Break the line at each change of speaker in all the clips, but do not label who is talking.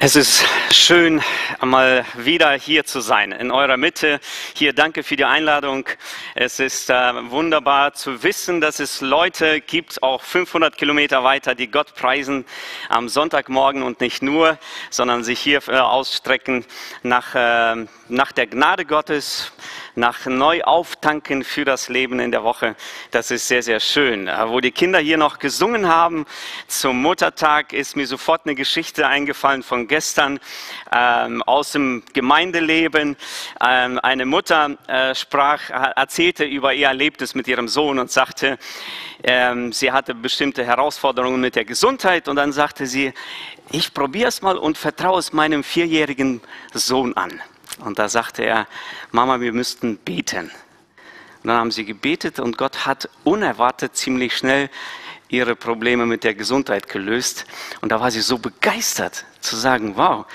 Es ist schön, mal wieder hier zu sein, in eurer Mitte. Hier danke für die Einladung. Es ist äh, wunderbar zu wissen, dass es Leute gibt, auch 500 Kilometer weiter, die Gott preisen am Sonntagmorgen und nicht nur, sondern sich hier äh, ausstrecken nach, äh, nach der Gnade Gottes, nach Neuauftanken für das Leben in der Woche. Das ist sehr, sehr schön. Äh, wo die Kinder hier noch gesungen haben zum Muttertag, ist mir sofort eine Geschichte eingefallen von gestern ähm, aus dem Gemeindeleben. Ähm, eine Mutter äh, sprach, erzählte über ihr Erlebnis mit ihrem Sohn und sagte, ähm, sie hatte bestimmte Herausforderungen mit der Gesundheit und dann sagte sie, ich probiere es mal und vertraue es meinem vierjährigen Sohn an. Und da sagte er, Mama, wir müssten beten. Und dann haben sie gebetet und Gott hat unerwartet ziemlich schnell ihre Probleme mit der Gesundheit gelöst. Und da war sie so begeistert zu sagen, wow,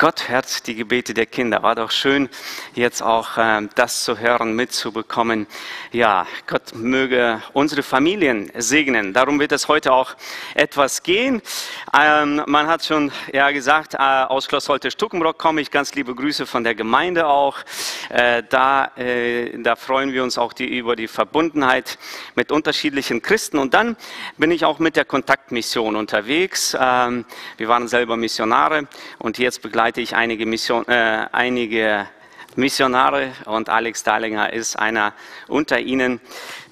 Gott hört die Gebete der Kinder. War doch schön, jetzt auch äh, das zu hören, mitzubekommen. Ja, Gott möge unsere Familien segnen. Darum wird es heute auch etwas gehen. Ähm, man hat schon ja gesagt, äh, aus Schloss Holte Stuckenbrock komme ich. Ganz liebe Grüße von der Gemeinde auch. Äh, da, äh, da freuen wir uns auch die, über die Verbundenheit mit unterschiedlichen Christen. Und dann bin ich auch mit der Kontaktmission unterwegs. Ähm, wir waren selber Missionare und jetzt begleite ich einige, Mission, äh, einige Missionare und Alex Dahlinger ist einer unter ihnen.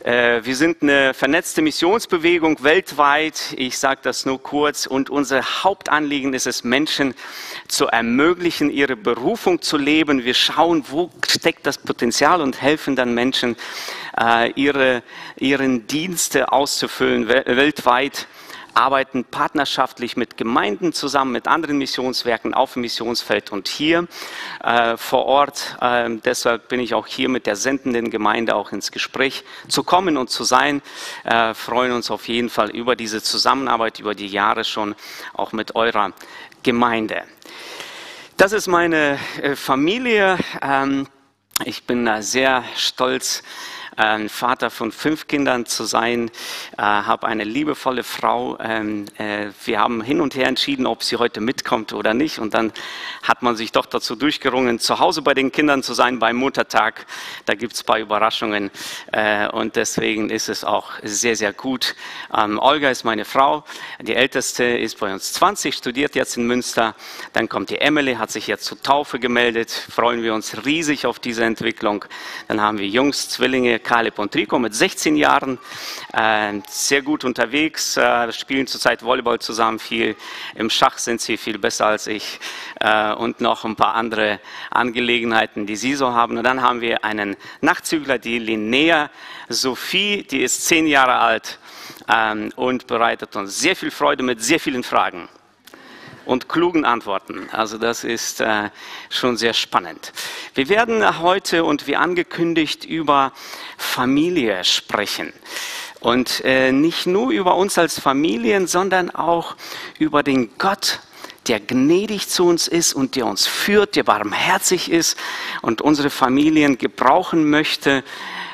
Äh, wir sind eine vernetzte Missionsbewegung weltweit. Ich sage das nur kurz. Und unser Hauptanliegen ist es, Menschen zu ermöglichen, ihre Berufung zu leben. Wir schauen, wo steckt das Potenzial und helfen dann Menschen, äh, ihre, ihren Dienste auszufüllen weltweit arbeiten partnerschaftlich mit Gemeinden zusammen, mit anderen Missionswerken auf dem Missionsfeld und hier äh, vor Ort. Äh, deshalb bin ich auch hier mit der sendenden Gemeinde auch ins Gespräch zu kommen und zu sein. Äh, freuen uns auf jeden Fall über diese Zusammenarbeit über die Jahre schon auch mit eurer Gemeinde. Das ist meine äh, Familie. Ähm, ich bin sehr stolz ein Vater von fünf Kindern zu sein, äh, habe eine liebevolle Frau. Ähm, äh, wir haben hin und her entschieden, ob sie heute mitkommt oder nicht. Und dann hat man sich doch dazu durchgerungen, zu Hause bei den Kindern zu sein beim Muttertag. Da gibt es ein paar Überraschungen äh, und deswegen ist es auch sehr, sehr gut. Ähm, Olga ist meine Frau. Die älteste ist bei uns 20, studiert jetzt in Münster. Dann kommt die Emily, hat sich jetzt zur Taufe gemeldet. Freuen wir uns riesig auf diese Entwicklung. Dann haben wir Jungs, Zwillinge, Caleb und Trico mit 16 Jahren, äh, sehr gut unterwegs, äh, spielen zurzeit Volleyball zusammen viel. Im Schach sind sie viel besser als ich äh, und noch ein paar andere Angelegenheiten, die sie so haben. Und dann haben wir einen Nachtzügler, die Linnea Sophie, die ist zehn Jahre alt ähm, und bereitet uns sehr viel Freude mit sehr vielen Fragen und klugen Antworten. Also das ist äh, schon sehr spannend. Wir werden heute und wie angekündigt über Familie sprechen. Und äh, nicht nur über uns als Familien, sondern auch über den Gott, der gnädig zu uns ist und der uns führt, der barmherzig ist und unsere Familien gebrauchen möchte,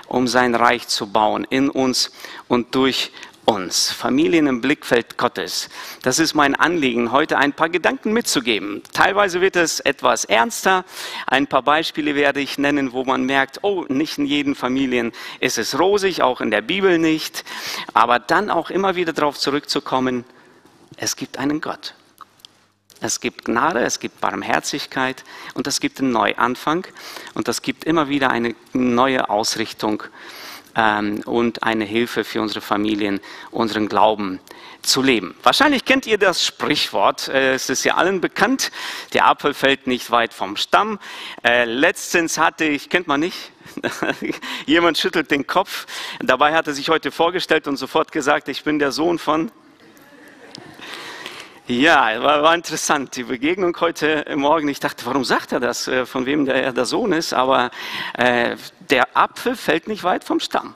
um sein Reich zu bauen in uns und durch uns, Familien im Blickfeld Gottes. Das ist mein Anliegen, heute ein paar Gedanken mitzugeben. Teilweise wird es etwas ernster. Ein paar Beispiele werde ich nennen, wo man merkt, oh, nicht in jeden Familien ist es rosig, auch in der Bibel nicht. Aber dann auch immer wieder darauf zurückzukommen, es gibt einen Gott. Es gibt Gnade, es gibt Barmherzigkeit und es gibt einen Neuanfang und es gibt immer wieder eine neue Ausrichtung ähm, und eine Hilfe für unsere Familien, unseren Glauben zu leben. Wahrscheinlich kennt ihr das Sprichwort, äh, es ist ja allen bekannt, der Apfel fällt nicht weit vom Stamm. Äh, letztens hatte ich, kennt man nicht? Jemand schüttelt den Kopf. Dabei hat er sich heute vorgestellt und sofort gesagt, ich bin der Sohn von ja, war, war interessant, die Begegnung heute Morgen. Ich dachte, warum sagt er das, äh, von wem der, der Sohn ist? Aber äh, der Apfel fällt nicht weit vom Stamm.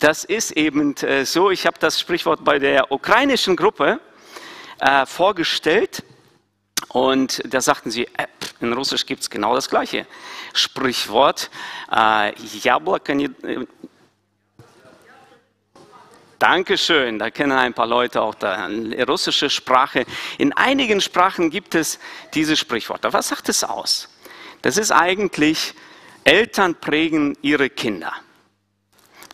Das ist eben äh, so. Ich habe das Sprichwort bei der ukrainischen Gruppe äh, vorgestellt. Und da sagten sie, äh, in Russisch gibt es genau das gleiche Sprichwort. Äh, Jabloko Dankeschön. Da kennen ein paar Leute auch die russische Sprache. In einigen Sprachen gibt es diese Sprichworte. Was sagt es aus? Das ist eigentlich, Eltern prägen ihre Kinder.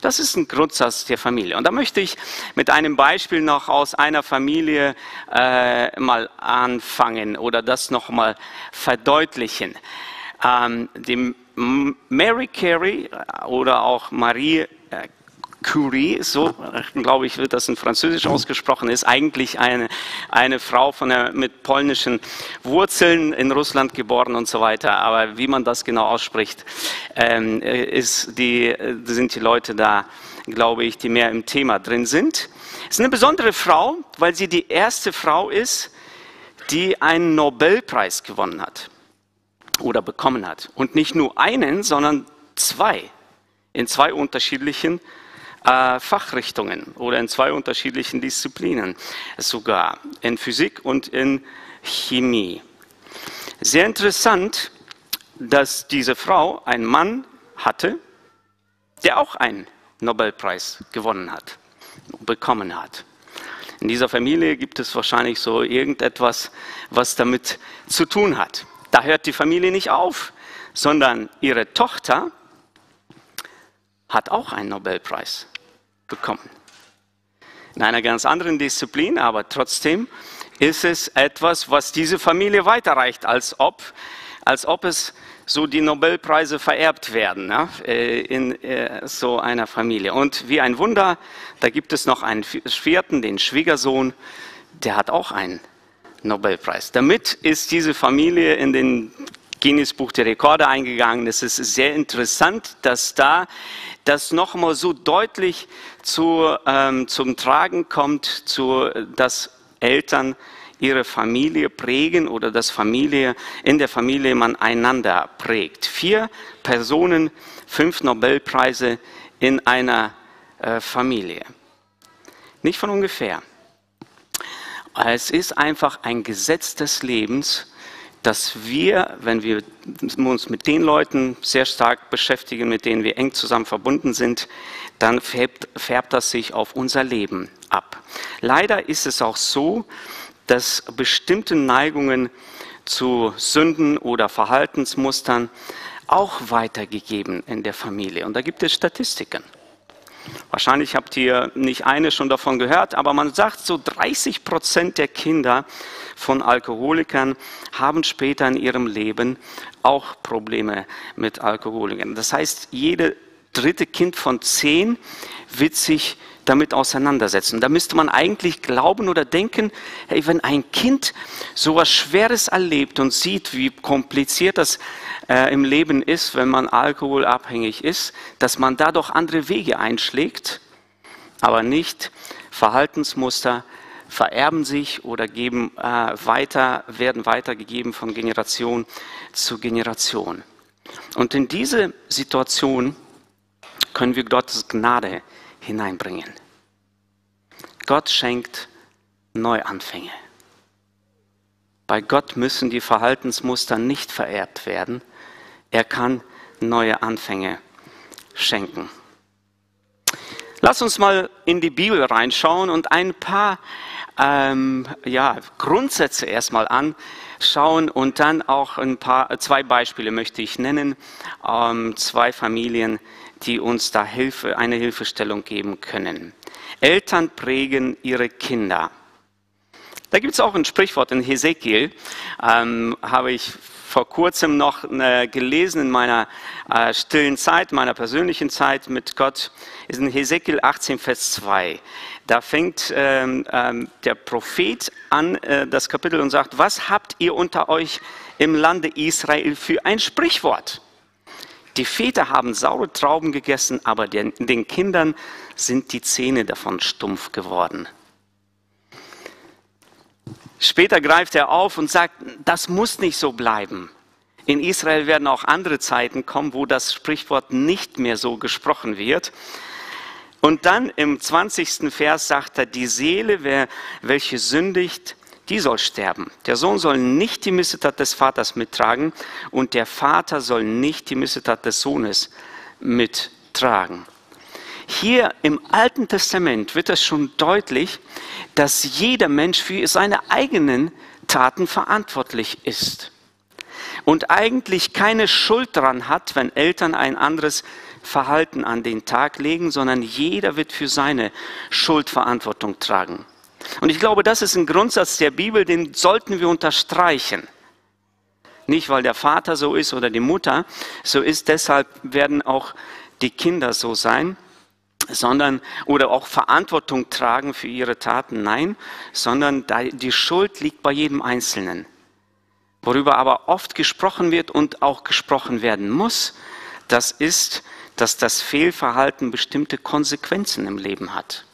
Das ist ein Grundsatz der Familie. Und da möchte ich mit einem Beispiel noch aus einer Familie äh, mal anfangen oder das noch mal verdeutlichen. Ähm, die Mary Carey oder auch Marie äh, Curie, so glaube ich, wird das in Französisch ausgesprochen, ist eigentlich eine, eine Frau von der, mit polnischen Wurzeln in Russland geboren und so weiter. Aber wie man das genau ausspricht, ähm, ist die, sind die Leute da, glaube ich, die mehr im Thema drin sind. Es ist eine besondere Frau, weil sie die erste Frau ist, die einen Nobelpreis gewonnen hat oder bekommen hat. Und nicht nur einen, sondern zwei in zwei unterschiedlichen äh, Fachrichtungen oder in zwei unterschiedlichen Disziplinen, sogar in Physik und in Chemie. Sehr interessant, dass diese Frau einen Mann hatte, der auch einen Nobelpreis gewonnen hat, bekommen hat. In dieser Familie gibt es wahrscheinlich so irgendetwas, was damit zu tun hat. Da hört die Familie nicht auf, sondern ihre Tochter hat auch einen Nobelpreis bekommen. In einer ganz anderen Disziplin, aber trotzdem ist es etwas, was diese Familie weiterreicht, als ob, als ob es so die Nobelpreise vererbt werden äh, in äh, so einer Familie. Und wie ein Wunder, da gibt es noch einen vierten, den Schwiegersohn, der hat auch einen Nobelpreis. Damit ist diese Familie in den Guinness Buch der Rekorde eingegangen. Es ist sehr interessant, dass da das nochmal so deutlich zu, ähm, zum Tragen kommt, zu, dass Eltern ihre Familie prägen oder dass Familie, in der Familie man einander prägt. Vier Personen, fünf Nobelpreise in einer äh, Familie. Nicht von ungefähr. Es ist einfach ein Gesetz des Lebens, dass wir, wenn wir uns mit den Leuten sehr stark beschäftigen, mit denen wir eng zusammen verbunden sind, dann färbt, färbt das sich auf unser Leben ab. Leider ist es auch so, dass bestimmte Neigungen zu Sünden oder Verhaltensmustern auch weitergegeben in der Familie. Und da gibt es Statistiken. Wahrscheinlich habt ihr nicht eine schon davon gehört, aber man sagt, so 30 Prozent der Kinder von Alkoholikern haben später in ihrem Leben auch Probleme mit Alkoholikern. Das heißt, jede dritte Kind von zehn wird sich damit auseinandersetzen. Da müsste man eigentlich glauben oder denken, hey, wenn ein Kind so etwas Schweres erlebt und sieht, wie kompliziert das äh, im Leben ist, wenn man alkoholabhängig ist, dass man da doch andere Wege einschlägt, aber nicht Verhaltensmuster vererben sich oder geben äh, weiter, werden weitergegeben von Generation zu Generation. Und in diese Situation können wir Gottes Gnade hineinbringen. Gott schenkt Neuanfänge. Bei Gott müssen die Verhaltensmuster nicht vererbt werden. Er kann neue Anfänge schenken. Lass uns mal in die Bibel reinschauen und ein paar ähm, ja, Grundsätze erstmal anschauen und dann auch ein paar, zwei Beispiele möchte ich nennen, ähm, zwei Familien, die uns da Hilfe, eine Hilfestellung geben können. Eltern prägen ihre Kinder. Da gibt es auch ein Sprichwort in Hesekiel, ähm, habe ich vor kurzem noch äh, gelesen in meiner äh, stillen Zeit, meiner persönlichen Zeit mit Gott, ist in Hesekiel 18, Vers 2. Da fängt ähm, ähm, der Prophet an, äh, das Kapitel, und sagt, was habt ihr unter euch im Lande Israel für ein Sprichwort? Die Väter haben saure Trauben gegessen, aber den, den Kindern sind die Zähne davon stumpf geworden. Später greift er auf und sagt, das muss nicht so bleiben. In Israel werden auch andere Zeiten kommen, wo das Sprichwort nicht mehr so gesprochen wird. Und dann im 20. Vers sagt er, die Seele, welche sündigt, die soll sterben. Der Sohn soll nicht die Missetat des Vaters mittragen und der Vater soll nicht die Missetat des Sohnes mittragen. hier im Alten Testament wird es schon deutlich, dass jeder Mensch für seine eigenen Taten verantwortlich ist und eigentlich keine Schuld daran hat, wenn Eltern ein anderes Verhalten an den Tag legen, sondern jeder wird für seine Schuldverantwortung tragen. Und ich glaube, das ist ein Grundsatz der Bibel, den sollten wir unterstreichen. Nicht, weil der Vater so ist oder die Mutter so ist, deshalb werden auch die Kinder so sein, sondern oder auch Verantwortung tragen für ihre Taten. Nein, sondern die Schuld liegt bei jedem Einzelnen. Worüber aber oft gesprochen wird und auch gesprochen werden muss, das ist, dass das Fehlverhalten bestimmte Konsequenzen im Leben hat.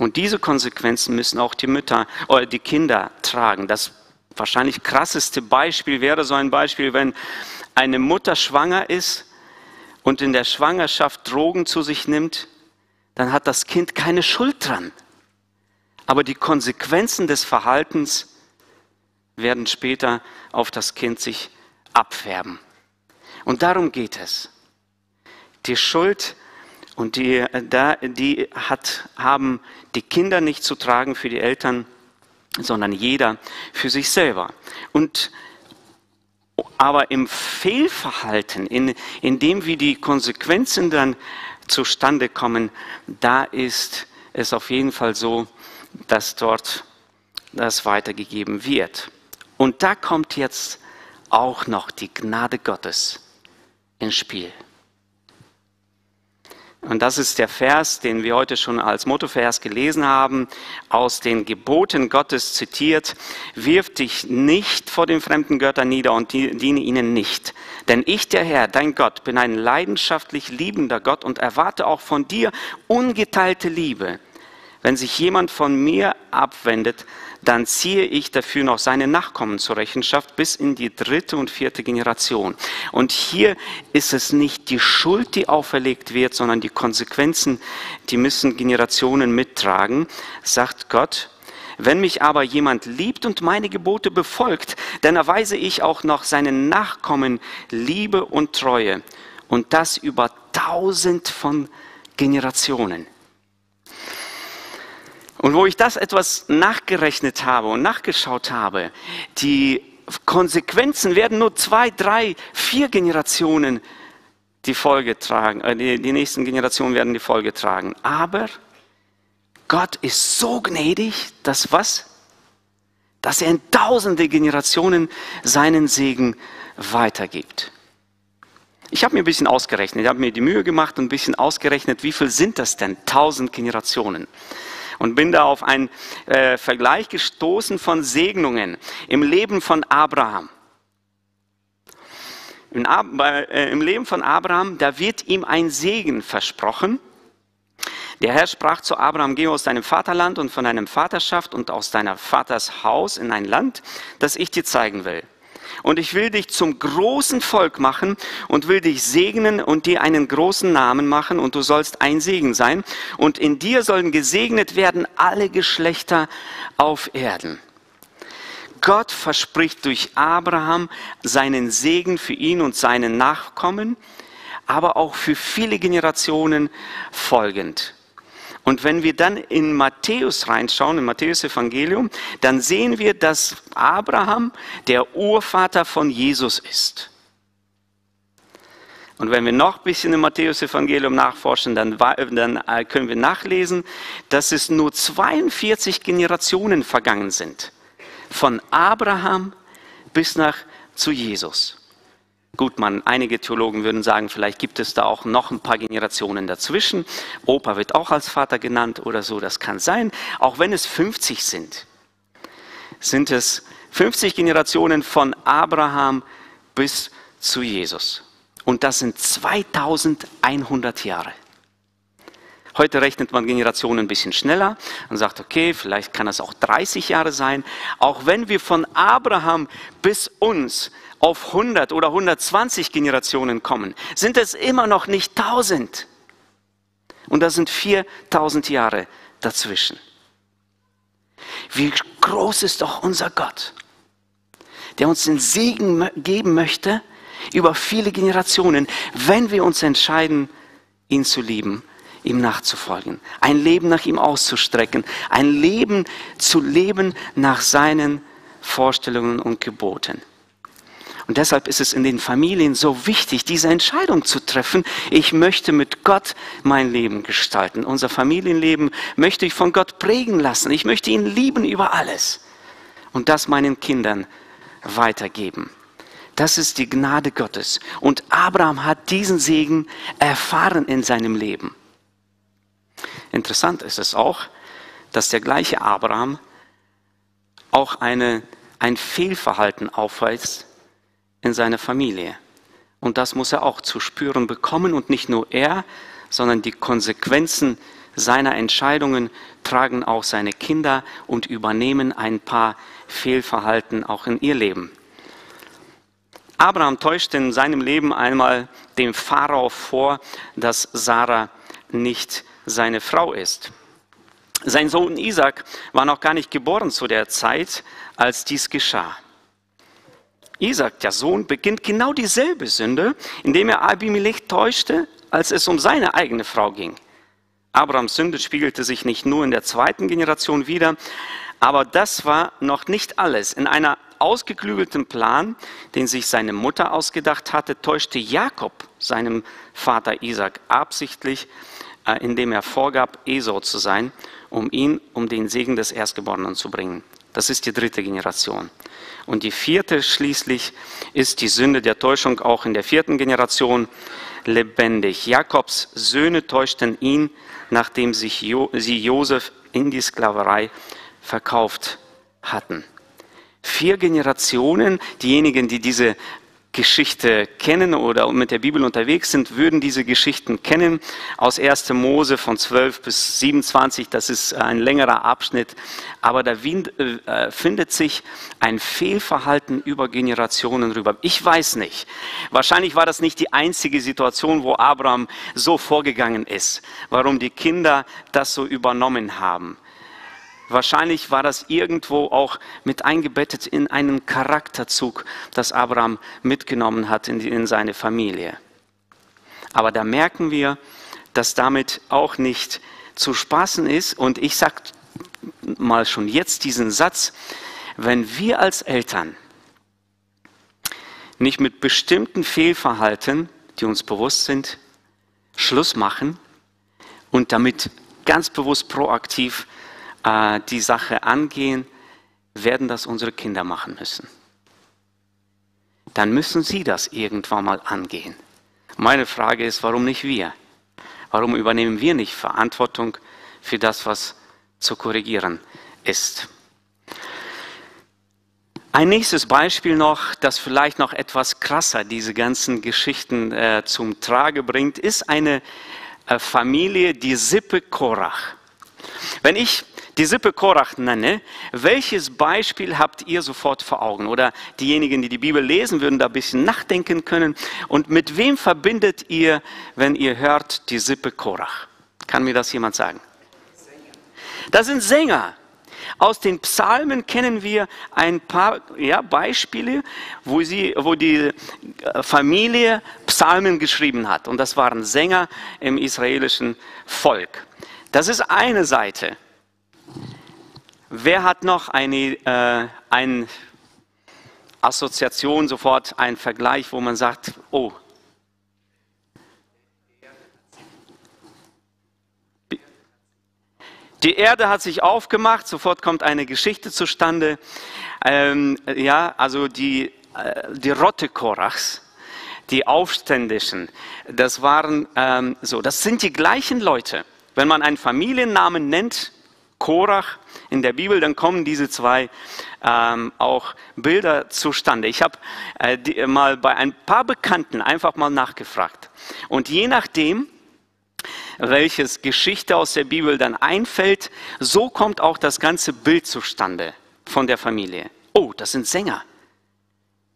Und diese Konsequenzen müssen auch die Mütter oder die Kinder tragen. Das wahrscheinlich krasseste Beispiel wäre so ein Beispiel, wenn eine Mutter schwanger ist und in der Schwangerschaft Drogen zu sich nimmt, dann hat das Kind keine Schuld dran. Aber die Konsequenzen des Verhaltens werden später auf das Kind sich abfärben. Und darum geht es. Die Schuld und die, die hat, haben die Kinder nicht zu tragen für die Eltern, sondern jeder für sich selber. Und aber im Fehlverhalten, in, in dem wie die Konsequenzen dann zustande kommen, da ist es auf jeden Fall so, dass dort das weitergegeben wird. Und da kommt jetzt auch noch die Gnade Gottes ins Spiel. Und das ist der Vers, den wir heute schon als Mottovers gelesen haben, aus den Geboten Gottes zitiert. Wirf dich nicht vor den fremden Göttern nieder und diene ihnen nicht. Denn ich, der Herr, dein Gott, bin ein leidenschaftlich liebender Gott und erwarte auch von dir ungeteilte Liebe. Wenn sich jemand von mir abwendet, dann ziehe ich dafür noch seine Nachkommen zur Rechenschaft bis in die dritte und vierte Generation. Und hier ist es nicht die Schuld, die auferlegt wird, sondern die Konsequenzen, die müssen Generationen mittragen, sagt Gott. Wenn mich aber jemand liebt und meine Gebote befolgt, dann erweise ich auch noch seinen Nachkommen Liebe und Treue. Und das über tausend von Generationen. Und wo ich das etwas nachgerechnet habe und nachgeschaut habe, die Konsequenzen werden nur zwei, drei, vier Generationen die Folge tragen, äh, die, die nächsten Generationen werden die Folge tragen. Aber Gott ist so gnädig, dass was? Dass er in tausende Generationen seinen Segen weitergibt. Ich habe mir ein bisschen ausgerechnet, ich habe mir die Mühe gemacht und ein bisschen ausgerechnet, wie viel sind das denn? Tausend Generationen und bin da auf einen äh, Vergleich gestoßen von Segnungen im Leben von Abraham. In, äh, Im Leben von Abraham, da wird ihm ein Segen versprochen. Der Herr sprach zu Abraham, geh aus deinem Vaterland und von deinem Vaterschaft und aus deiner Vaters Haus in ein Land, das ich dir zeigen will und ich will dich zum großen Volk machen und will dich segnen und dir einen großen Namen machen und du sollst ein Segen sein und in dir sollen gesegnet werden alle Geschlechter auf Erden. Gott verspricht durch Abraham seinen Segen für ihn und seinen Nachkommen, aber auch für viele Generationen folgend. Und wenn wir dann in Matthäus reinschauen, im Matthäus Evangelium, dann sehen wir, dass Abraham der Urvater von Jesus ist. Und wenn wir noch ein bisschen im Matthäus Evangelium nachforschen, dann, dann äh, können wir nachlesen, dass es nur 42 Generationen vergangen sind. Von Abraham bis nach zu Jesus. Gut, man, einige Theologen würden sagen, vielleicht gibt es da auch noch ein paar Generationen dazwischen. Opa wird auch als Vater genannt oder so, das kann sein. Auch wenn es 50 sind, sind es 50 Generationen von Abraham bis zu Jesus. Und das sind 2100 Jahre. Heute rechnet man Generationen ein bisschen schneller und sagt, okay, vielleicht kann es auch 30 Jahre sein. Auch wenn wir von Abraham bis uns auf 100 oder 120 Generationen kommen, sind es immer noch nicht 1000. Und da sind 4000 Jahre dazwischen. Wie groß ist doch unser Gott, der uns den Segen geben möchte über viele Generationen, wenn wir uns entscheiden, ihn zu lieben, ihm nachzufolgen, ein Leben nach ihm auszustrecken, ein Leben zu leben nach seinen Vorstellungen und Geboten. Und deshalb ist es in den Familien so wichtig, diese Entscheidung zu treffen. Ich möchte mit Gott mein Leben gestalten. Unser Familienleben möchte ich von Gott prägen lassen. Ich möchte ihn lieben über alles. Und das meinen Kindern weitergeben. Das ist die Gnade Gottes. Und Abraham hat diesen Segen erfahren in seinem Leben. Interessant ist es auch, dass der gleiche Abraham auch eine, ein Fehlverhalten aufweist in seiner Familie. Und das muss er auch zu spüren bekommen. Und nicht nur er, sondern die Konsequenzen seiner Entscheidungen tragen auch seine Kinder und übernehmen ein paar Fehlverhalten auch in ihr Leben. Abraham täuscht in seinem Leben einmal dem Pharao vor, dass Sarah nicht seine Frau ist. Sein Sohn Isaac war noch gar nicht geboren zu der Zeit, als dies geschah. Isaac, der Sohn, beginnt genau dieselbe Sünde, indem er Abimelech täuschte, als es um seine eigene Frau ging. Abrahams Sünde spiegelte sich nicht nur in der zweiten Generation wider, aber das war noch nicht alles. In einer ausgeklügelten Plan, den sich seine Mutter ausgedacht hatte, täuschte Jakob seinem Vater Isaac absichtlich äh, indem er vorgab, Esau zu sein, um ihn um den Segen des Erstgeborenen zu bringen. Das ist die dritte Generation. Und die vierte schließlich ist die Sünde der Täuschung auch in der vierten Generation lebendig. Jakobs Söhne täuschten ihn, nachdem sich jo sie Josef in die Sklaverei verkauft hatten. Vier Generationen, diejenigen, die diese Geschichte kennen oder mit der Bibel unterwegs sind, würden diese Geschichten kennen. Aus 1. Mose von 12 bis 27, das ist ein längerer Abschnitt, aber da äh, findet sich ein Fehlverhalten über Generationen rüber. Ich weiß nicht. Wahrscheinlich war das nicht die einzige Situation, wo Abraham so vorgegangen ist, warum die Kinder das so übernommen haben. Wahrscheinlich war das irgendwo auch mit eingebettet in einen Charakterzug, das Abraham mitgenommen hat in, in seine Familie. Aber da merken wir, dass damit auch nicht zu spaßen ist. Und ich sage mal schon jetzt diesen Satz, wenn wir als Eltern nicht mit bestimmten Fehlverhalten, die uns bewusst sind, Schluss machen und damit ganz bewusst proaktiv äh, die Sache angehen, werden das unsere Kinder machen müssen. Dann müssen sie das irgendwann mal angehen. Meine Frage ist, warum nicht wir? Warum übernehmen wir nicht Verantwortung für das, was zu korrigieren ist? Ein nächstes Beispiel noch, das vielleicht noch etwas krasser diese ganzen Geschichten äh, zum Trage bringt, ist eine äh, Familie, die Sippe Korach. Wenn ich die Sippe Korach nenne, welches Beispiel habt ihr sofort vor Augen? Oder diejenigen, die die Bibel lesen, würden da ein bisschen nachdenken können. Und mit wem verbindet ihr, wenn ihr hört, die Sippe Korach? Kann mir das jemand sagen? Das sind Sänger. Aus den Psalmen kennen wir ein paar ja, Beispiele, wo, sie, wo die äh, Familie Psalmen geschrieben hat. Und das waren Sänger im israelischen Volk. Das ist eine Seite. Wer hat noch eine, äh, eine Assoziation, sofort einen Vergleich, wo man sagt, oh, Die Erde hat sich aufgemacht, sofort kommt eine Geschichte zustande. Ähm, ja, also die, äh, die Rotte Korachs, die Aufständischen, das waren ähm, so, das sind die gleichen Leute. Wenn man einen Familiennamen nennt, Korach in der Bibel, dann kommen diese zwei ähm, auch Bilder zustande. Ich habe äh, mal bei ein paar Bekannten einfach mal nachgefragt. Und je nachdem, welches Geschichte aus der Bibel dann einfällt, so kommt auch das ganze Bild zustande von der Familie. Oh, das sind Sänger.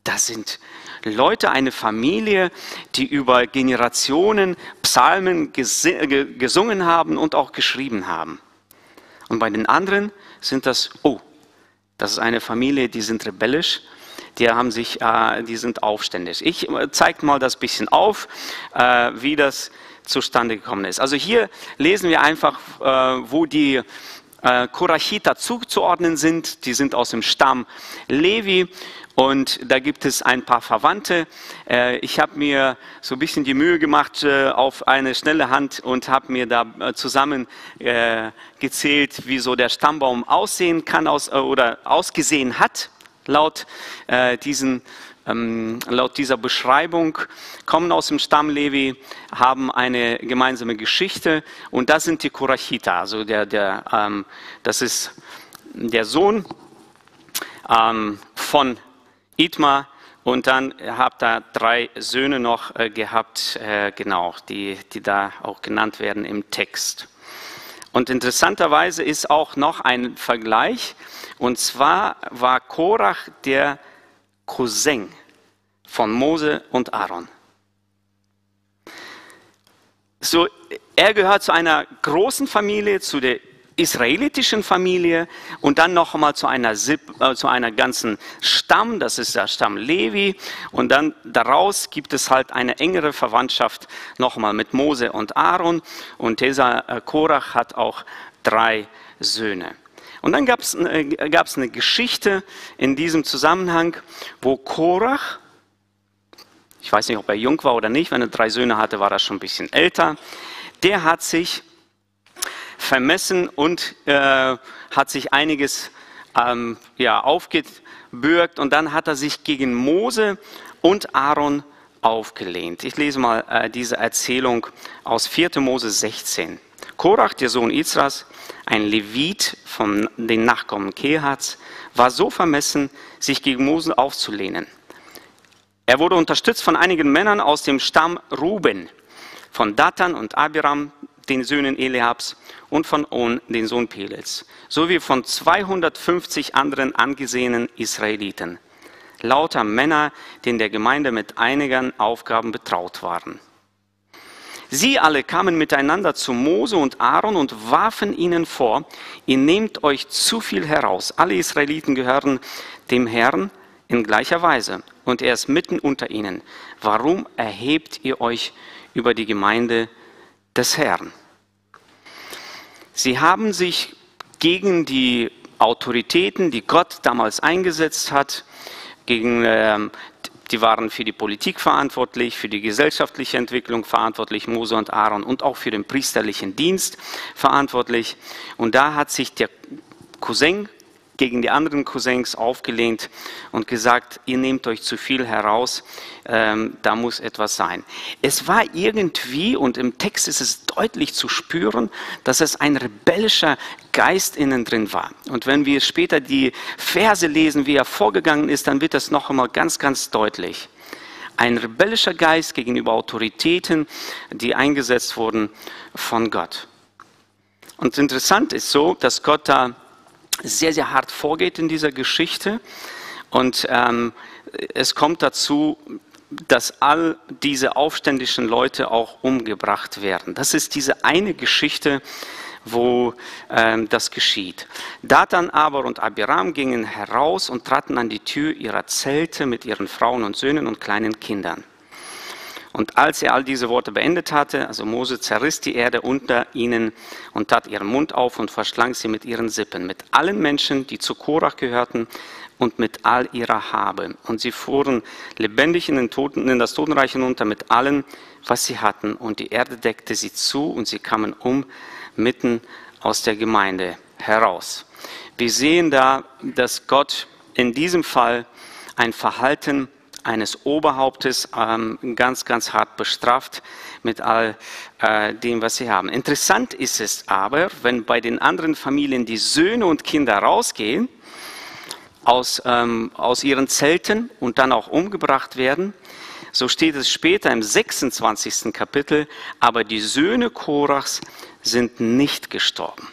Das sind Leute, eine Familie, die über Generationen Psalmen gesungen haben und auch geschrieben haben. Und bei den anderen sind das, oh, das ist eine Familie, die sind rebellisch, die haben sich, äh, die sind aufständig. Ich äh, zeige mal das bisschen auf, äh, wie das zustande gekommen ist. Also hier lesen wir einfach, äh, wo die äh, Korachita zuzuordnen sind. Die sind aus dem Stamm Levi und da gibt es ein paar Verwandte. Äh, ich habe mir so ein bisschen die Mühe gemacht äh, auf eine schnelle Hand und habe mir da äh, zusammen gezählt, wie so der Stammbaum aussehen kann oder ausgesehen hat laut diesen ähm, laut dieser Beschreibung kommen aus dem Stamm Levi, haben eine gemeinsame Geschichte und das sind die Korachita. Also der, der, ähm, das ist der Sohn ähm, von Itma und dann habt ihr drei Söhne noch äh, gehabt, äh, genau, die, die da auch genannt werden im Text. Und interessanterweise ist auch noch ein Vergleich, und zwar war Korach der Cousin von Mose und Aaron. So, er gehört zu einer großen Familie, zu der israelitischen Familie und dann noch einmal zu einer, äh, zu einer ganzen Stamm, das ist der Stamm Levi und dann daraus gibt es halt eine engere Verwandtschaft noch einmal mit Mose und Aaron und dieser äh, Korach hat auch drei Söhne. Und dann gab es äh, eine Geschichte in diesem Zusammenhang, wo Korach, ich weiß nicht, ob er jung war oder nicht, wenn er drei Söhne hatte, war er schon ein bisschen älter, der hat sich vermessen und äh, hat sich einiges ähm, ja, aufgebürgt und dann hat er sich gegen Mose und Aaron aufgelehnt. Ich lese mal äh, diese Erzählung aus 4. Mose 16. Korach, der Sohn Izras, ein Levit von den Nachkommen Kehats, war so vermessen, sich gegen Mose aufzulehnen. Er wurde unterstützt von einigen Männern aus dem Stamm Ruben, von Datan und Abiram, den Söhnen Eliabs, und von On, den Sohn Pelets, sowie von 250 anderen angesehenen Israeliten. Lauter Männer, die in der Gemeinde mit einigen Aufgaben betraut waren. Sie alle kamen miteinander zu Mose und Aaron und warfen ihnen vor, ihr nehmt euch zu viel heraus. Alle Israeliten gehören dem Herrn in gleicher Weise und er ist mitten unter ihnen. Warum erhebt ihr euch über die Gemeinde des Herrn? Sie haben sich gegen die Autoritäten, die Gott damals eingesetzt hat, gegen ähm, die waren für die Politik verantwortlich, für die gesellschaftliche Entwicklung verantwortlich, Mose und Aaron, und auch für den priesterlichen Dienst verantwortlich. Und da hat sich der Cousin gegen die anderen Cousins aufgelehnt und gesagt, ihr nehmt euch zu viel heraus, ähm, da muss etwas sein. Es war irgendwie, und im Text ist es deutlich zu spüren, dass es ein rebellischer Geist innen drin war. Und wenn wir später die Verse lesen, wie er vorgegangen ist, dann wird das noch einmal ganz, ganz deutlich. Ein rebellischer Geist gegenüber Autoritäten, die eingesetzt wurden von Gott. Und interessant ist so, dass Gott da sehr, sehr hart vorgeht in dieser Geschichte. Und ähm, es kommt dazu, dass all diese aufständischen Leute auch umgebracht werden. Das ist diese eine Geschichte, wo ähm, das geschieht. Datan aber und Abiram gingen heraus und traten an die Tür ihrer Zelte mit ihren Frauen und Söhnen und kleinen Kindern. Und als er all diese Worte beendet hatte, also Mose zerriss die Erde unter ihnen und tat ihren Mund auf und verschlang sie mit ihren Sippen, mit allen Menschen, die zu Korach gehörten und mit all ihrer Habe. Und sie fuhren lebendig in, den Toten, in das Totenreich hinunter mit allem, was sie hatten. Und die Erde deckte sie zu und sie kamen um mitten aus der Gemeinde heraus. Wir sehen da, dass Gott in diesem Fall ein Verhalten eines Oberhauptes ähm, ganz, ganz hart bestraft mit all äh, dem, was sie haben. Interessant ist es aber, wenn bei den anderen Familien die Söhne und Kinder rausgehen aus, ähm, aus ihren Zelten und dann auch umgebracht werden, so steht es später im 26. Kapitel, aber die Söhne Korachs sind nicht gestorben.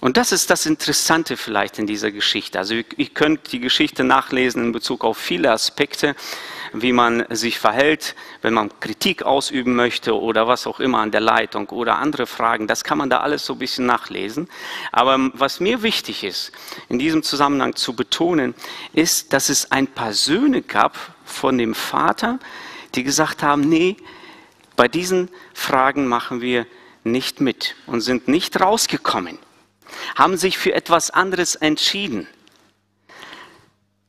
Und das ist das Interessante vielleicht in dieser Geschichte. Also ihr könnt die Geschichte nachlesen in Bezug auf viele Aspekte, wie man sich verhält, wenn man Kritik ausüben möchte oder was auch immer an der Leitung oder andere Fragen. Das kann man da alles so ein bisschen nachlesen. Aber was mir wichtig ist, in diesem Zusammenhang zu betonen, ist, dass es ein paar Söhne gab von dem Vater, die gesagt haben, nee, Bei diesen Fragen machen wir nicht mit und sind nicht rausgekommen, haben sich für etwas anderes entschieden.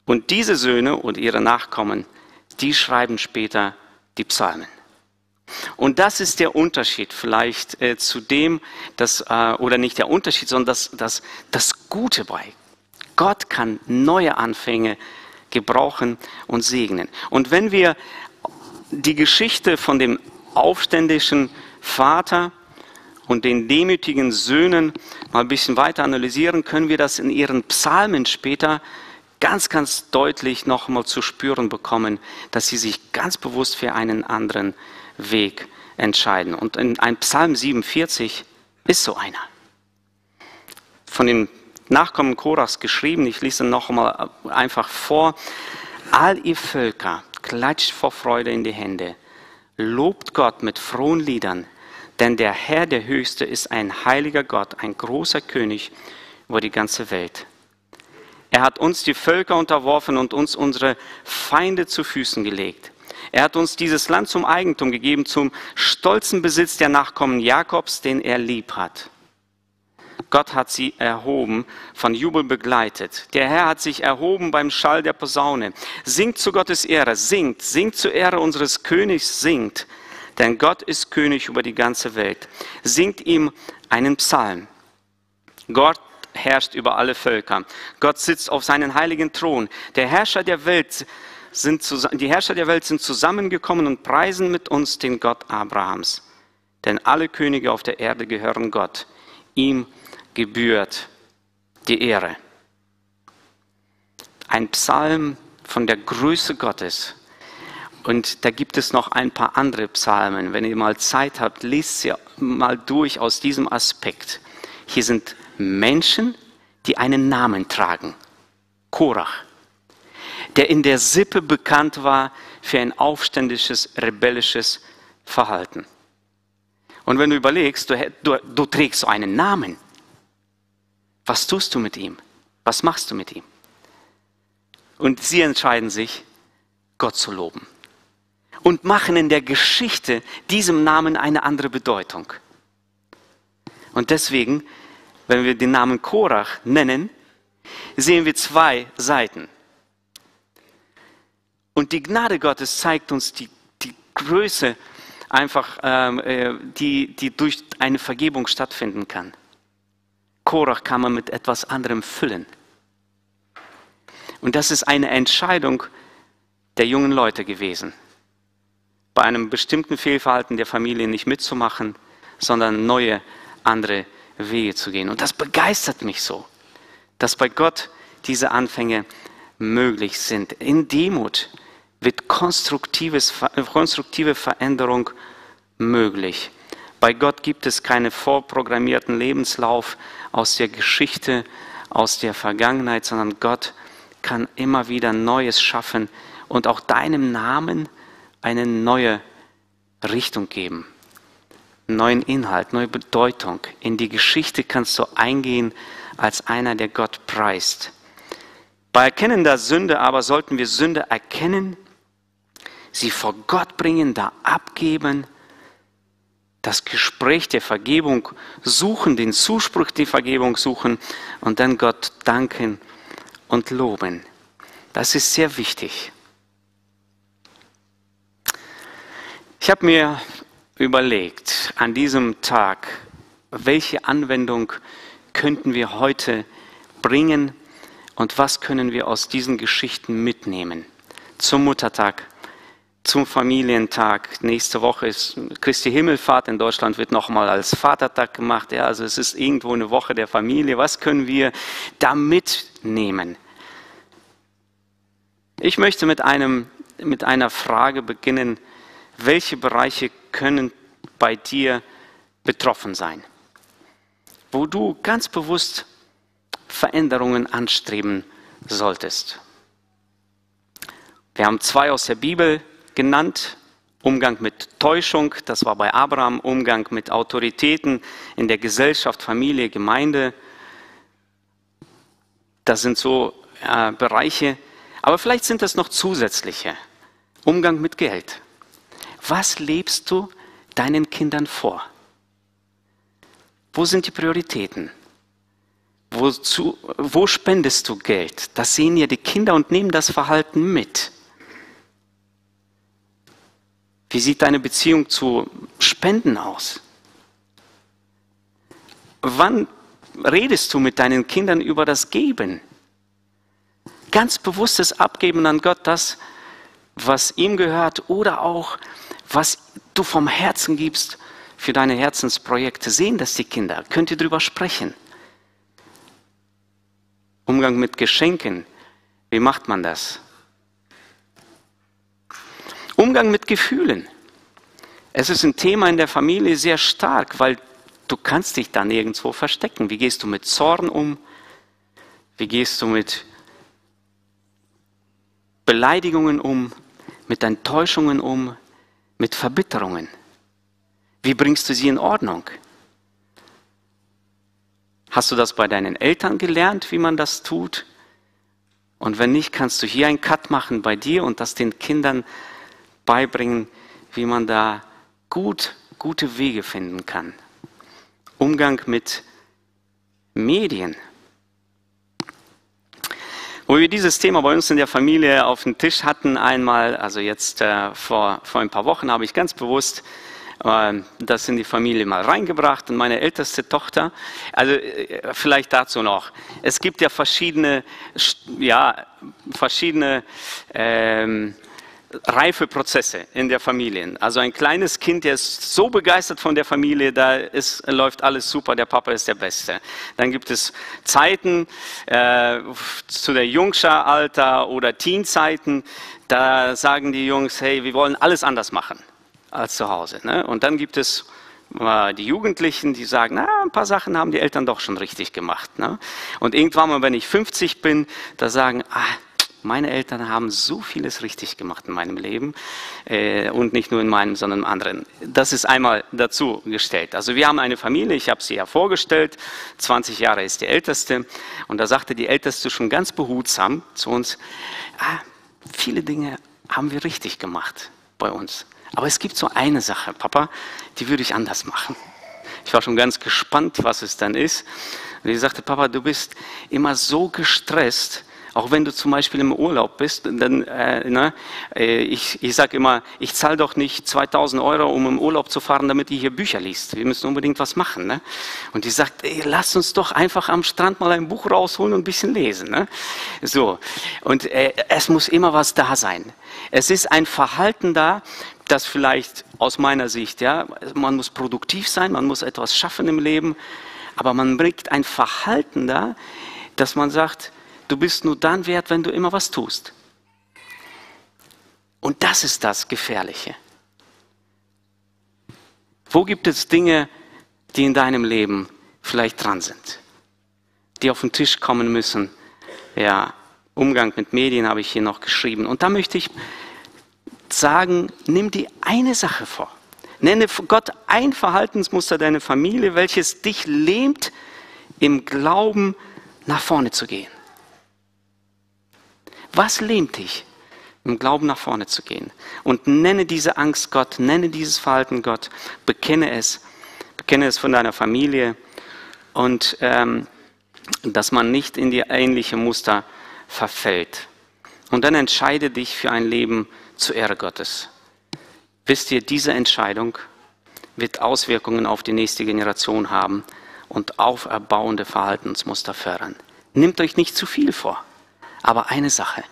Und diese Söhne und ihre Nachkommen, die schreiben später die Psalmen. Und das ist der Unterschied vielleicht äh, zu dem, das, äh, oder nicht der Unterschied, sondern das, das, das Gute bei. Gott kann neue Anfänge gebrauchen und segnen. Und wenn wir die Geschichte von dem aufständischen Vater und den demütigen Söhnen mal ein bisschen weiter analysieren, können wir das in ihren Psalmen später ganz, ganz deutlich nochmal zu spüren bekommen, dass sie sich ganz bewusst für einen anderen Weg entscheiden. Und in ein Psalm 47 ist so einer. Von den Nachkommen Korachs geschrieben, ich lese nochmal einfach vor. All ihr Völker, klatscht vor Freude in die Hände, lobt Gott mit frohen Liedern, denn der Herr, der Höchste, ist ein heiliger Gott, ein großer König über die ganze Welt. Er hat uns die Völker unterworfen und uns unsere Feinde zu Füßen gelegt. Er hat uns dieses Land zum Eigentum gegeben, zum stolzen Besitz der Nachkommen Jakobs, den er lieb hat. Gott hat sie erhoben, von Jubel begleitet. Der Herr hat sich erhoben beim Schall der Posaune. Singt zu Gottes Ehre, singt, singt zur Ehre unseres Königs, singt. Denn Gott ist König über die ganze Welt. Singt ihm einen Psalm. Gott herrscht über alle Völker. Gott sitzt auf seinen heiligen Thron. Der Herrscher der Welt sind, die Herrscher der Welt sind zusammengekommen und preisen mit uns den Gott Abrahams. Denn alle Könige auf der Erde gehören Gott. Ihm gebührt die Ehre. Ein Psalm von der Größe Gottes. Und da gibt es noch ein paar andere Psalmen. Wenn ihr mal Zeit habt, lest sie mal durch aus diesem Aspekt. Hier sind Menschen, die einen Namen tragen. Korach, der in der Sippe bekannt war für ein aufständisches, rebellisches Verhalten. Und wenn du überlegst, du, du, du trägst so einen Namen, was tust du mit ihm? Was machst du mit ihm? Und sie entscheiden sich, Gott zu loben. Und machen in der Geschichte diesem Namen eine andere Bedeutung. Und deswegen, wenn wir den Namen Korach nennen, sehen wir zwei Seiten. Und die Gnade Gottes zeigt uns die, die Größe, einfach, ähm, äh, die, die durch eine Vergebung stattfinden kann. Korach kann man mit etwas anderem füllen. Und das ist eine Entscheidung der jungen Leute gewesen, bei einem bestimmten Fehlverhalten der Familie nicht mitzumachen, sondern neue, andere Wege zu gehen. Und das begeistert mich so, dass bei Gott diese Anfänge möglich sind. In Demut wird konstruktives, konstruktive Veränderung möglich. Bei Gott gibt es keinen vorprogrammierten Lebenslauf aus der Geschichte, aus der Vergangenheit, sondern Gott kann immer wieder Neues schaffen und auch deinem Namen eine neue Richtung geben, neuen Inhalt, neue Bedeutung. In die Geschichte kannst du eingehen als einer, der Gott preist. Bei erkennender Sünde aber sollten wir Sünde erkennen, sie vor Gott bringen, da abgeben das Gespräch der Vergebung suchen, den Zuspruch der Vergebung suchen und dann Gott danken und loben. Das ist sehr wichtig. Ich habe mir überlegt an diesem Tag, welche Anwendung könnten wir heute bringen und was können wir aus diesen Geschichten mitnehmen zum Muttertag zum Familientag. Nächste Woche ist Christi Himmelfahrt. In Deutschland wird nochmal als Vatertag gemacht. Ja, also es ist irgendwo eine Woche der Familie. Was können wir da mitnehmen? Ich möchte mit, einem, mit einer Frage beginnen. Welche Bereiche können bei dir betroffen sein? Wo du ganz bewusst Veränderungen anstreben solltest. Wir haben zwei aus der Bibel genannt. Umgang mit Täuschung, das war bei Abraham, Umgang mit Autoritäten in der Gesellschaft, Familie, Gemeinde. Das sind so äh, Bereiche. Aber vielleicht sind es noch zusätzliche. Umgang mit Geld. Was lebst du deinen Kindern vor? Wo sind die Prioritäten? Wozu, wo spendest du Geld? Das sehen ja die Kinder und nehmen das Verhalten mit. Wie sieht deine Beziehung zu Spenden aus? Wann redest du mit deinen Kindern über das Geben? Ganz bewusstes Abgeben an Gott, das, was ihm gehört oder auch, was du vom Herzen gibst für deine Herzensprojekte. Sehen das die Kinder? Könnt ihr darüber sprechen? Umgang mit Geschenken. Wie macht man das? Umgang mit Gefühlen. Es ist ein Thema in der Familie sehr stark, weil du kannst dich da nirgendwo verstecken. Wie gehst du mit Zorn um? Wie gehst du mit Beleidigungen um? Mit Enttäuschungen um? Mit Verbitterungen? Wie bringst du sie in Ordnung? Hast du das bei deinen Eltern gelernt, wie man das tut? Und wenn nicht, kannst du hier einen Cut machen bei dir und das den Kindern beibringen, wie man da gut, gute Wege finden kann. Umgang mit Medien. Wo wir dieses Thema bei uns in der Familie auf dem Tisch hatten, einmal, also jetzt äh, vor, vor ein paar Wochen, habe ich ganz bewusst äh, das in die Familie mal reingebracht und meine älteste Tochter, also äh, vielleicht dazu noch, es gibt ja verschiedene, ja, verschiedene ähm, reife Prozesse in der Familie. Also ein kleines Kind, der ist so begeistert von der Familie, da ist, läuft alles super, der Papa ist der Beste. Dann gibt es Zeiten äh, zu der Jungscher-Alter oder Teenzeiten, da sagen die Jungs, hey, wir wollen alles anders machen als zu Hause. Ne? Und dann gibt es äh, die Jugendlichen, die sagen, na, ein paar Sachen haben die Eltern doch schon richtig gemacht. Ne? Und irgendwann mal, wenn ich 50 bin, da sagen, ah, meine Eltern haben so vieles richtig gemacht in meinem Leben äh, und nicht nur in meinem, sondern im anderen. Das ist einmal dazu gestellt. Also wir haben eine Familie, ich habe sie ja vorgestellt, 20 Jahre ist die Älteste und da sagte die Älteste schon ganz behutsam zu uns, ah, viele Dinge haben wir richtig gemacht bei uns. Aber es gibt so eine Sache, Papa, die würde ich anders machen. Ich war schon ganz gespannt, was es dann ist. Und ich sagte, Papa, du bist immer so gestresst, auch wenn du zum Beispiel im Urlaub bist, dann, äh, ne, äh, ich, ich sage immer, ich zahle doch nicht 2000 Euro, um im Urlaub zu fahren, damit ihr hier Bücher liest. Wir müssen unbedingt was machen. Ne? Und die sagt, ey, lass uns doch einfach am Strand mal ein Buch rausholen und ein bisschen lesen. Ne? So. Und äh, es muss immer was da sein. Es ist ein Verhalten da, das vielleicht aus meiner Sicht, ja, man muss produktiv sein, man muss etwas schaffen im Leben, aber man bringt ein Verhalten da, dass man sagt, Du bist nur dann wert, wenn du immer was tust. Und das ist das Gefährliche. Wo gibt es Dinge, die in deinem Leben vielleicht dran sind, die auf den Tisch kommen müssen? Ja, Umgang mit Medien habe ich hier noch geschrieben. Und da möchte ich sagen, nimm dir eine Sache vor. Nenne Gott ein Verhaltensmuster deiner Familie, welches dich lähmt, im Glauben nach vorne zu gehen. Was lähmt dich, im Glauben nach vorne zu gehen? Und nenne diese Angst Gott, nenne dieses Verhalten Gott, bekenne es, bekenne es von deiner Familie und ähm, dass man nicht in die ähnliche Muster verfällt. Und dann entscheide dich für ein Leben zur Ehre Gottes. Wisst ihr, diese Entscheidung wird Auswirkungen auf die nächste Generation haben und auferbauende Verhaltensmuster fördern. Nehmt euch nicht zu viel vor. Aber eine Sache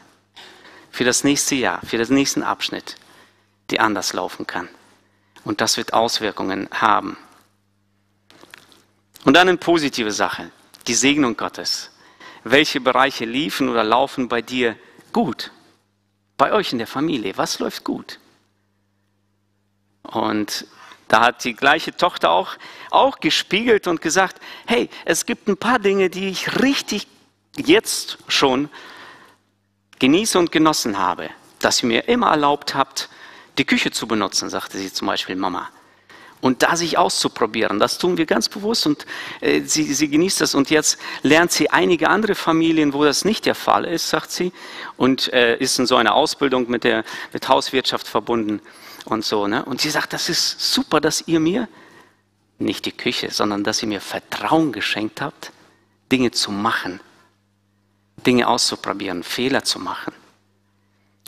für das nächste Jahr, für den nächsten Abschnitt, die anders laufen kann. Und das wird Auswirkungen haben. Und dann eine positive Sache, die Segnung Gottes. Welche Bereiche liefen oder laufen bei dir gut? Bei euch in der Familie, was läuft gut? Und da hat die gleiche Tochter auch, auch gespiegelt und gesagt, hey, es gibt ein paar Dinge, die ich richtig jetzt schon genieße und genossen habe, dass ihr mir immer erlaubt habt, die Küche zu benutzen, sagte sie zum Beispiel Mama. Und da sich auszuprobieren, das tun wir ganz bewusst und äh, sie, sie genießt das. Und jetzt lernt sie einige andere Familien, wo das nicht der Fall ist, sagt sie, und äh, ist in so einer Ausbildung mit der mit Hauswirtschaft verbunden. und so. Ne? Und sie sagt, das ist super, dass ihr mir nicht die Küche, sondern dass ihr mir Vertrauen geschenkt habt, Dinge zu machen, Dinge auszuprobieren, Fehler zu machen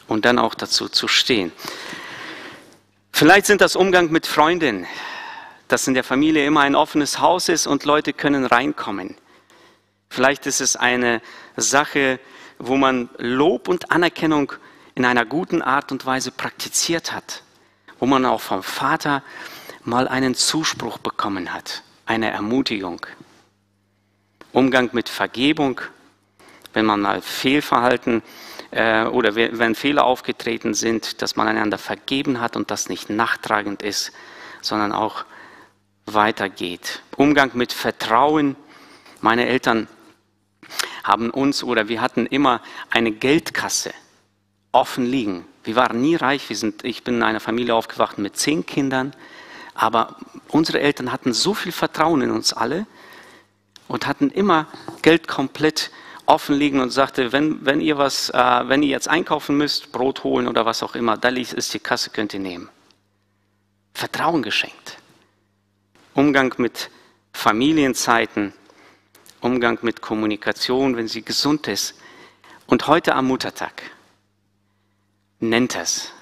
und dann auch dazu zu stehen. Vielleicht sind das Umgang mit Freundinnen, dass in der Familie immer ein offenes Haus ist und Leute können reinkommen. Vielleicht ist es eine Sache, wo man Lob und Anerkennung in einer guten Art und Weise praktiziert hat, wo man auch vom Vater mal einen Zuspruch bekommen hat, eine Ermutigung. Umgang mit Vergebung, wenn man mal Fehlverhalten äh, oder wenn Fehler aufgetreten sind, dass man einander vergeben hat und das nicht nachtragend ist, sondern auch weitergeht. Umgang mit Vertrauen. Meine Eltern haben uns oder wir hatten immer eine Geldkasse offen liegen. Wir waren nie reich. Wir sind, ich bin in einer Familie aufgewacht mit zehn Kindern. Aber unsere Eltern hatten so viel Vertrauen in uns alle und hatten immer Geld komplett offen liegen und sagte, wenn, wenn ihr was, äh, wenn ihr jetzt einkaufen müsst, Brot holen oder was auch immer, da ist die Kasse, könnt ihr nehmen. Vertrauen geschenkt. Umgang mit Familienzeiten, Umgang mit Kommunikation, wenn sie gesund ist. Und heute am Muttertag nennt es.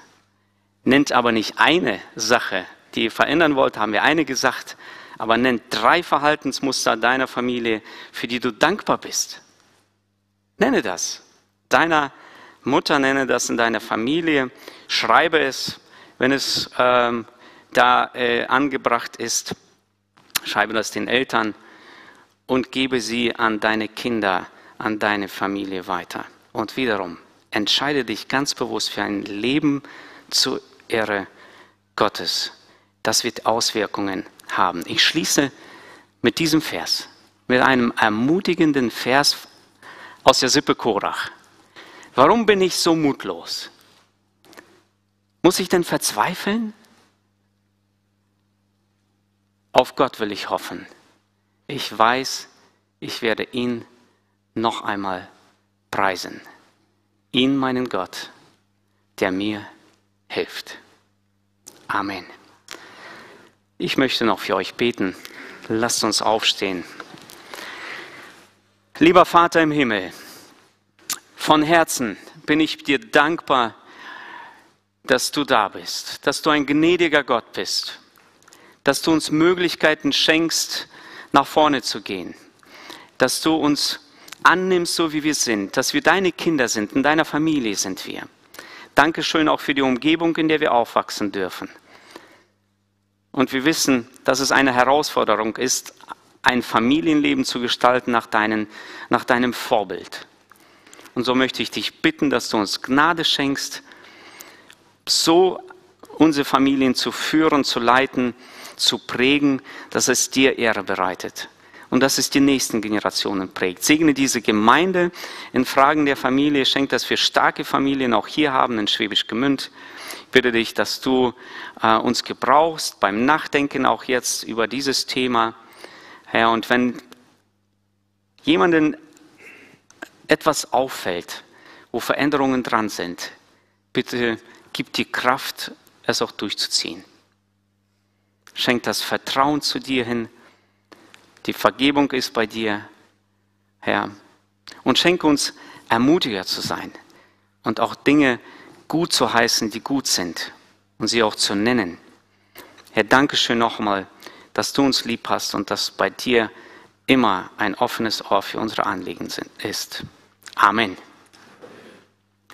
Nennt aber nicht eine Sache, die ihr verändern wollt, haben wir eine gesagt, aber nennt drei Verhaltensmuster deiner Familie, für die du dankbar bist. Nenne das. Deiner Mutter nenne das in deiner Familie. Schreibe es, wenn es ähm, da äh, angebracht ist. Schreibe das den Eltern und gebe sie an deine Kinder, an deine Familie weiter. Und wiederum, entscheide dich ganz bewusst für ein Leben zur Ehre Gottes. Das wird Auswirkungen haben. Ich schließe mit diesem Vers, mit einem ermutigenden Vers aus der Sippe Korach. Warum bin ich so mutlos? Muss ich denn verzweifeln? Auf Gott will ich hoffen. Ich weiß, ich werde ihn noch einmal preisen. Ihn, meinen Gott, der mir hilft. Amen. Ich möchte noch für euch beten. Lasst uns aufstehen. Lieber Vater im Himmel, von Herzen bin ich dir dankbar, dass du da bist, dass du ein gnädiger Gott bist, dass du uns Möglichkeiten schenkst, nach vorne zu gehen, dass du uns annimmst, so wie wir sind, dass wir deine Kinder sind, in deiner Familie sind wir. Dankeschön auch für die Umgebung, in der wir aufwachsen dürfen. Und wir wissen, dass es eine Herausforderung ist, ein Familienleben zu gestalten nach, deinen, nach deinem Vorbild. Und so möchte ich dich bitten, dass du uns Gnade schenkst, so unsere Familien zu führen, zu leiten, zu prägen, dass es dir Ehre bereitet und dass es die nächsten Generationen prägt. Segne diese Gemeinde in Fragen der Familie, schenk, dass wir starke Familien auch hier haben in Schwäbisch Gemünd. Ich bitte dich, dass du äh, uns gebrauchst beim Nachdenken auch jetzt über dieses Thema. Herr, und wenn jemanden etwas auffällt, wo Veränderungen dran sind, bitte gib die Kraft, es auch durchzuziehen. Schenk das Vertrauen zu dir hin. Die Vergebung ist bei dir, Herr. Und schenke uns ermutiger zu sein und auch Dinge gut zu heißen, die gut sind und sie auch zu nennen. Herr, danke schön nochmal, dass du uns lieb hast und dass bei dir immer ein offenes Ohr für unsere Anliegen ist. Amen.